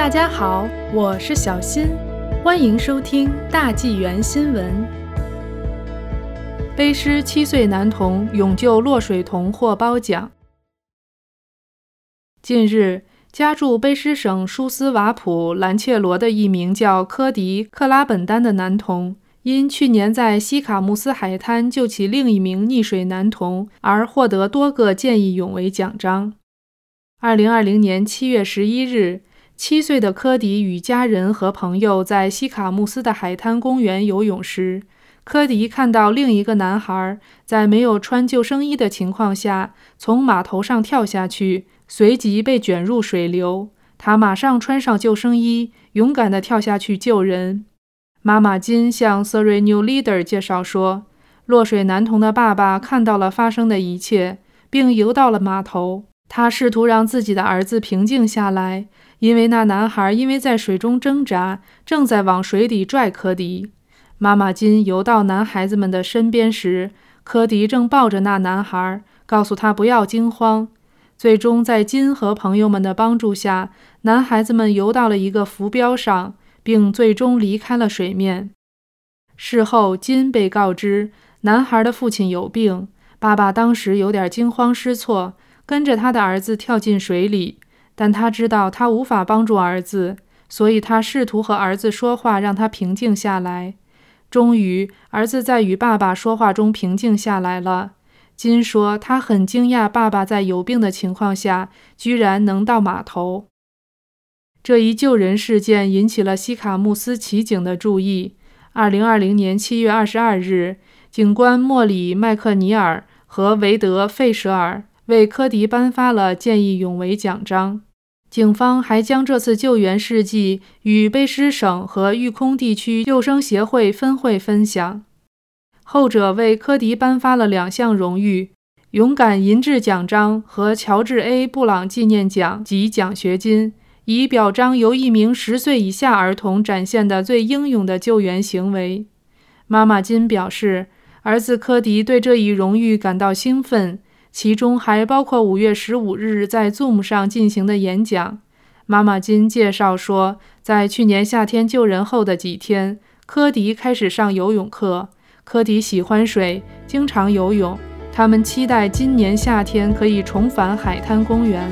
大家好，我是小新，欢迎收听大纪元新闻。背诗七岁男童勇救落水童获褒奖。近日，家住卑诗省舒斯瓦普兰切罗的一名叫科迪克拉本丹的男童，因去年在西卡穆斯海滩救起另一名溺水男童而获得多个见义勇为奖章。二零二零年七月十一日。七岁的科迪与家人和朋友在西卡穆斯的海滩公园游泳时，科迪看到另一个男孩在没有穿救生衣的情况下从码头上跳下去，随即被卷入水流。他马上穿上救生衣，勇敢地跳下去救人。妈妈金向 Surrey New Leader 介绍说，落水男童的爸爸看到了发生的一切，并游到了码头。他试图让自己的儿子平静下来。因为那男孩因为在水中挣扎，正在往水底拽科迪。妈妈金游到男孩子们的身边时，科迪正抱着那男孩，告诉他不要惊慌。最终，在金和朋友们的帮助下，男孩子们游到了一个浮标上，并最终离开了水面。事后，金被告知男孩的父亲有病，爸爸当时有点惊慌失措，跟着他的儿子跳进水里。但他知道他无法帮助儿子，所以他试图和儿子说话，让他平静下来。终于，儿子在与爸爸说话中平静下来了。金说，他很惊讶，爸爸在有病的情况下居然能到码头。这一救人事件引起了西卡穆斯骑警的注意。二零二零年七月二十二日，警官莫里·麦克尼尔和维德·费舍尔为科迪颁发了见义勇为奖章。警方还将这次救援事迹与卑诗省和育空地区救生协会分会分享，后者为科迪颁发了两项荣誉：勇敢银质奖章和乔治 ·A· 布朗纪念奖及奖学金，以表彰由一名十岁以下儿童展现的最英勇的救援行为。妈妈金表示，儿子科迪对这一荣誉感到兴奋。其中还包括五月十五日在 Zoom 上进行的演讲。妈妈金介绍说，在去年夏天救人后的几天，科迪开始上游泳课。科迪喜欢水，经常游泳。他们期待今年夏天可以重返海滩公园。